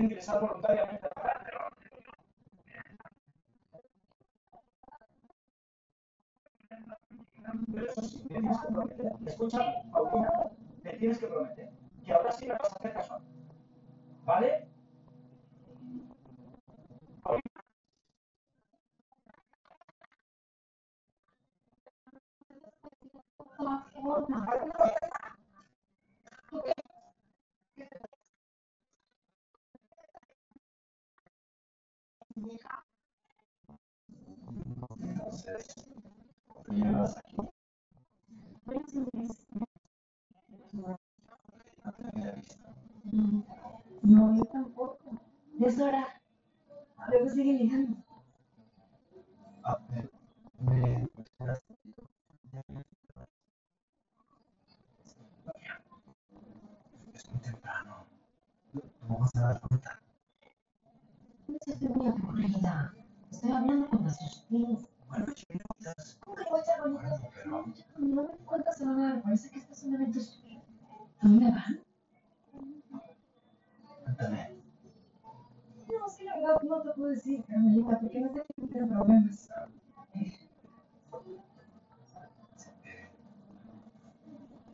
ingresar voluntariamente a la Pero eso sí, me tienes que prometer. Escucha, Paulina, me tienes que prometer que ahora sí me vas a hacer caso. ¿Vale? No, yo tampoco. Es hora. Luego sigue llegando. Ah, me, es muy temprano. No vas a dar cuenta. No seas muy aburrida. Estoy hablando con nuestros tíos. Bueno, chiquitas. ¿Cómo que voy a echar bonita? Bueno, No me cuentas se van a dar. Parece que este es un evento especial. ¿Dónde van? cuéntame. No, sí, la verdad no te puedo decir, Carmelita, porque no sé si tengo problemas. Eh,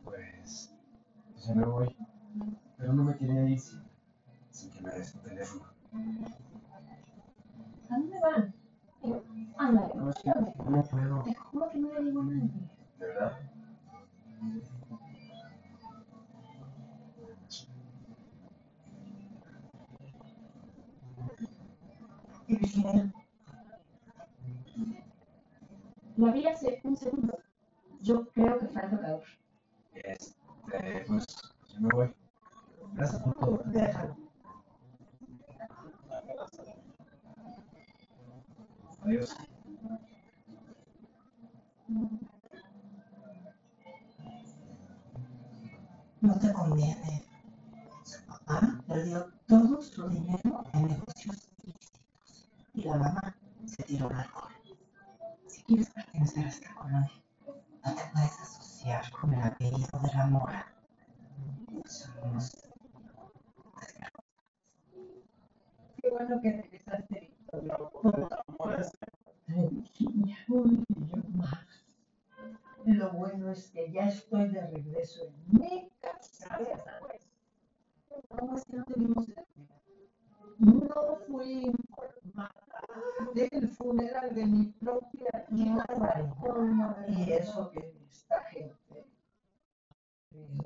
pues, pues ya me voy. La vi hace un segundo. Yo creo que fue el tocador. Este, pues, ya me voy. Gracias por todo. Déjalo. Adiós. No te conviene. Su papá perdió todo su dinero en negocios la mamá se tiró al alcohol. Si quieres pertenecer a esta colonia, no te puedes asociar con el apellido de la mora. Somos Qué bueno que regresaste, Virginia,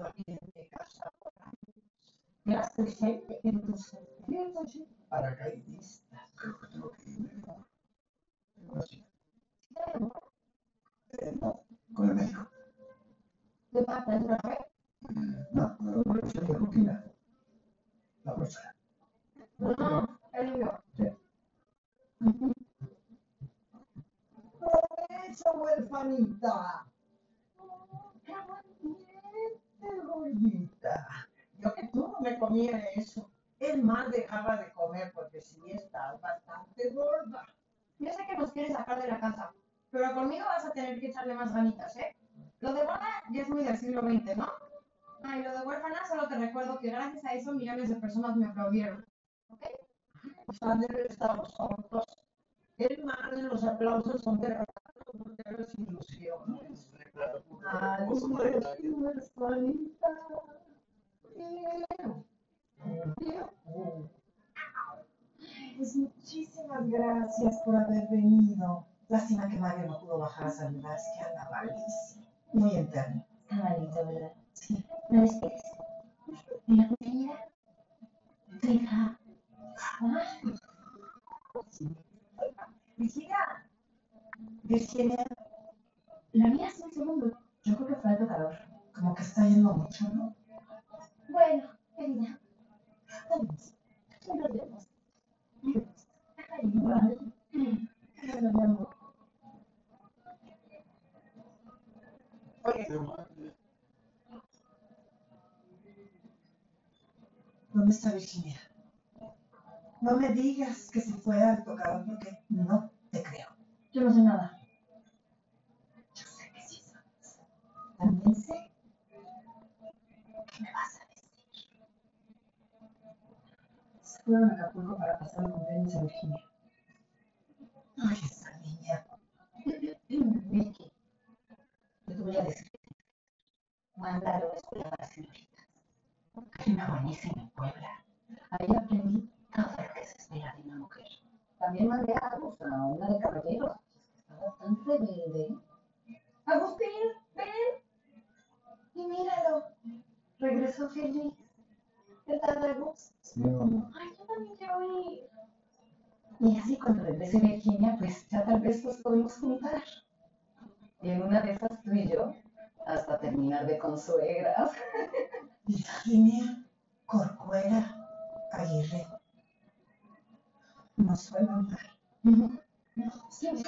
vivido aquí en mi casa por años. Gracias, gente. Entonces, Pienso sí, paracaidistas. No, No, no, no, huerfanita. Qué bonita, Yo que tú no me comiera eso. Es más, dejaba de comer porque sí estás bastante gorda. Yo sé que nos quieres sacar de la casa, pero conmigo vas a tener que echarle más ganitas, ¿eh? Lo de boda ya es muy del siglo XX, ¿no? Ay, lo de huérfana solo te recuerdo que gracias a eso millones de personas me aplaudieron. ¿Ok? Pues Ander, estamos juntos. El más de los aplausos son de te hagas ilusiones. Ay, huerfanita. Bien. Bien. Pues muchísimas gracias por haber venido. Lástima que Mario no pudo bajar a saludar, es que anda malísimo. Muy interno. Está malito, ¿verdad? Sí. ¿No despides? ¿Y la compañera? Tu hija. Ah. Virginia. Virginia. La vi hace un segundo. Yo creo que fue el tocador. como que está yendo mucho, ¿no? Bueno, querida. Vamos. Nos vemos. Mi amor. ¿Dónde está Virginia? No me digas que se fue al tocador porque no te creo. Yo no sé nada. Yo sé que sí sabes. También sé ¿Qué me vas a decir? fueron a Acapulco para pasar un cumpleaños en Virginia. Ay, esa niña. Vicky, yo te voy a decir. Mándalo a la escuela para señoritas. Hay una buenísima en Puebla. Ahí aprendí todo lo que se espera de una mujer. También mandé a una de caballeros. Estaba tan rebelde. Agustín, ven. Y míralo. Regresó feliz. ¿Qué tal, Agus? Sí, mamá. Ay, yo también quiero ir. Y así cuando regrese Virginia, pues ya tal vez nos podemos juntar. Y en una de esas tú y yo, hasta terminar de consuegras. Virginia Corcuera Aguirre. No mal. Sí, sí.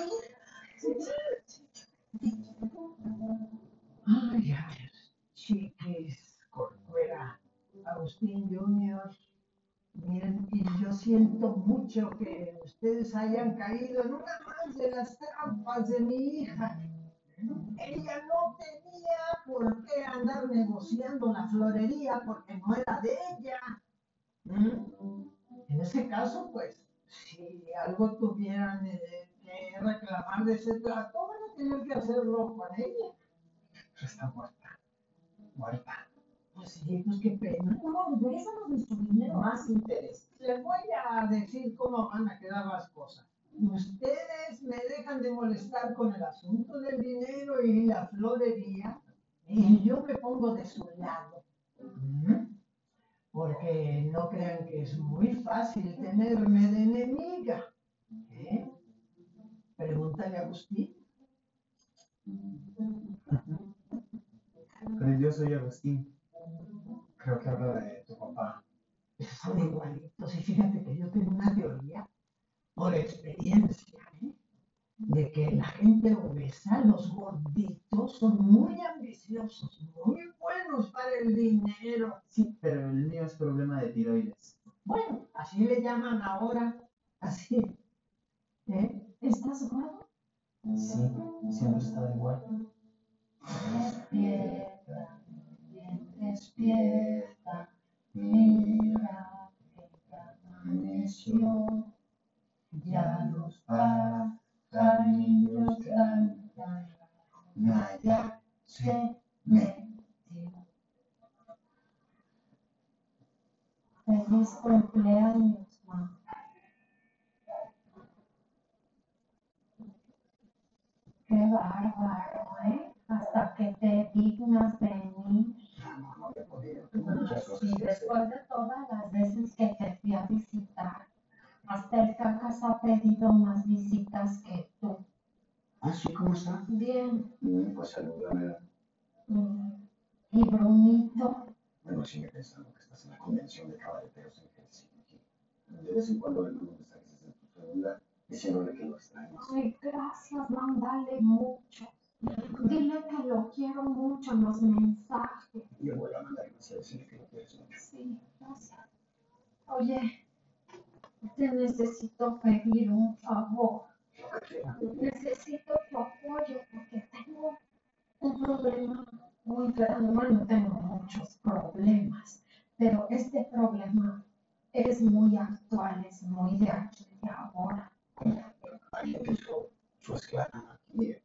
Ay, a ver, chiquis, Corcuera, Agustín Junior. Miren, y yo siento mucho que ustedes hayan caído en una más de las trampas de mi hija. Ella no tenía por qué andar negociando la florería porque no era de ella. ¿Mm? En ese caso, pues, si algo tuvieran que reclamar de ese trato, van a tener que hacerlo con ella. Está muerta. Muerta. Pues sí, pues qué pena. No, regrésanos nuestro dinero. Más interés. Les voy a decir cómo van a quedar las cosas. Ustedes me dejan de molestar con el asunto del dinero y la florería y yo me pongo de su lado. Porque no crean que es muy fácil tenerme de enemiga. ¿Eh? Pregúntale a Agustín. Pero yo soy Agustín. Creo que habla de tu papá. Son igualitos. Y fíjate que yo tengo una teoría, por experiencia, ¿eh? de que la gente obesa, los gorditos, son muy ambiciosos, muy buenos para el dinero. Sí, pero el mío es problema de tiroides. Bueno, así le llaman ahora, así. ¿Eh? ¿Estás gordo? Sí, siempre he estado igual. Despierta, despierta, mira que amaneció, ya los pajarillos cantan, Naya se metió. Feliz cumpleaños, mamá. Qué bárbaro, ¿eh? Hasta que te dignas venir. No, Y después de todas las veces que te fui a visitar, hasta el cacas ha pedido más visitas que tú. Ah, sí, ¿cómo está? Bien. Mm, Pues salúdame. mm, Y Brunito, Bueno, sigue pensando que estás en la convención de caballeteros en Helsinki. De vez en cuando le mando mensajes desde tu celular diciéndole que lo extrañas. ay, gracias, mándale mucho. Dile que lo quiero mucho en los mensajes. Yo voy Sí, gracias. Oye, te necesito pedir un favor. Necesito tu apoyo porque tengo un problema muy grande. Bueno, tengo muchos problemas, pero este problema es muy actual, es muy de aquí y ahora. Que su, su esclava aquí.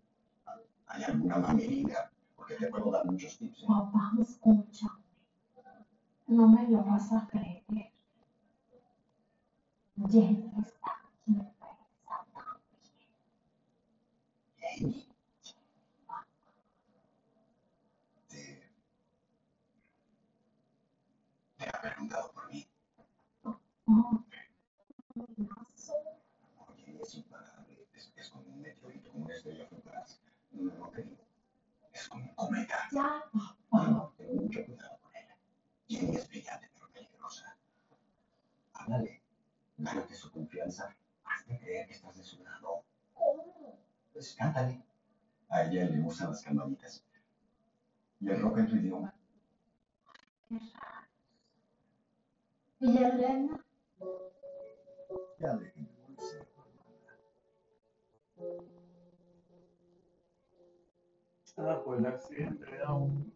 ¿Hay alguna manera? Porque te puedo dar muchos tips. ¿eh? Papá, escúchame. No me lo vas a creer. Jenny está aquí presa también. Jenny. Te, te ha preguntado por mí. No, no soy. Oye, es imparable. Es, es como un meteorito, como una estrella fugaz. No, no te digo. Es como un cometa. Ya, Bueno, ten mucho cuidado con ella. Jenny es brillante, pero peligrosa. Háblale. Gánate su confianza. Hazte creer que estás de su lado. ¿cómo? Pues cántale. A le gustan las campanitas. ¿Y el rock en tu idioma? Qué raro. ¿Y Elena? Ya molestar. Ah, pues la siempre aún.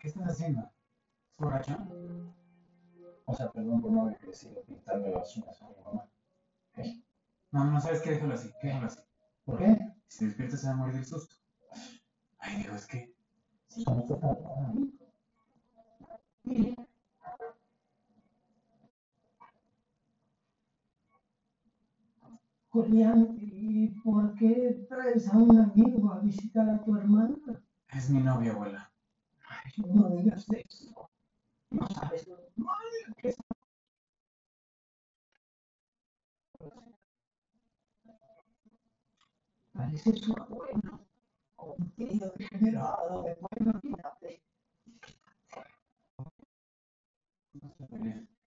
¿Qué estás haciendo? ¿Es borracha? O sea, perdón por no haber crecido pintarme las uñas a mi mamá. ¿Qué? No, no, ¿sabes qué? Déjalo así, déjalo así. ¿Por qué? Si te despiertas se va a morir del susto. Ay, Diego, es que... ¿Cómo te trata? Julián, ¿y por qué traes a un amigo a visitar a tu hermana? Es mi novia, abuela. Ay, no digas eso. No sabes lo mal que es. Parece su abuelo. Un tío degenerado, bueno, imagínate.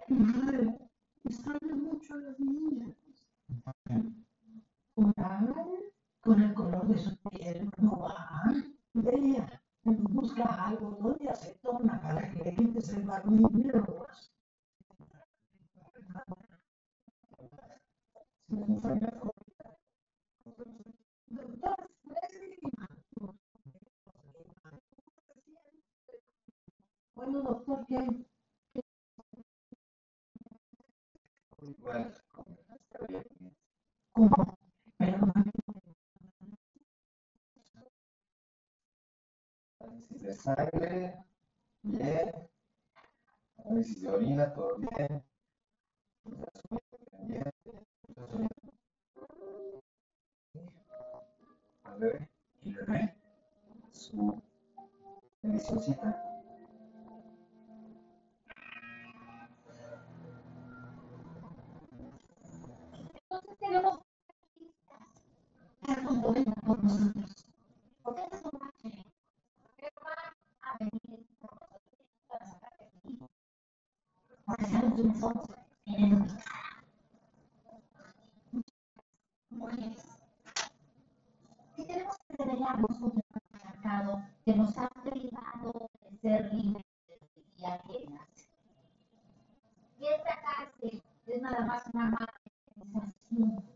Madre, extraña mucho a las niñas. Orar con el color de su piel no va. Vea, busca algo donde acetona para que le quites el barnillo. Doctor, Bueno, doctor, bien. ¿Cómo? De sangre, bien. Análisis de orina, todo bien. A ver, su. Entonces tenemos Algo bueno por nosotros. porque es un macho. Pero va a venir por nosotros para sacar de aquí. Porque sabes un fondo. En mujeres que tenemos que revelarnos un patriarcado que nos ha privado de ser libres y ajenas. Y esta cárcel es nada más una Mm-hmm.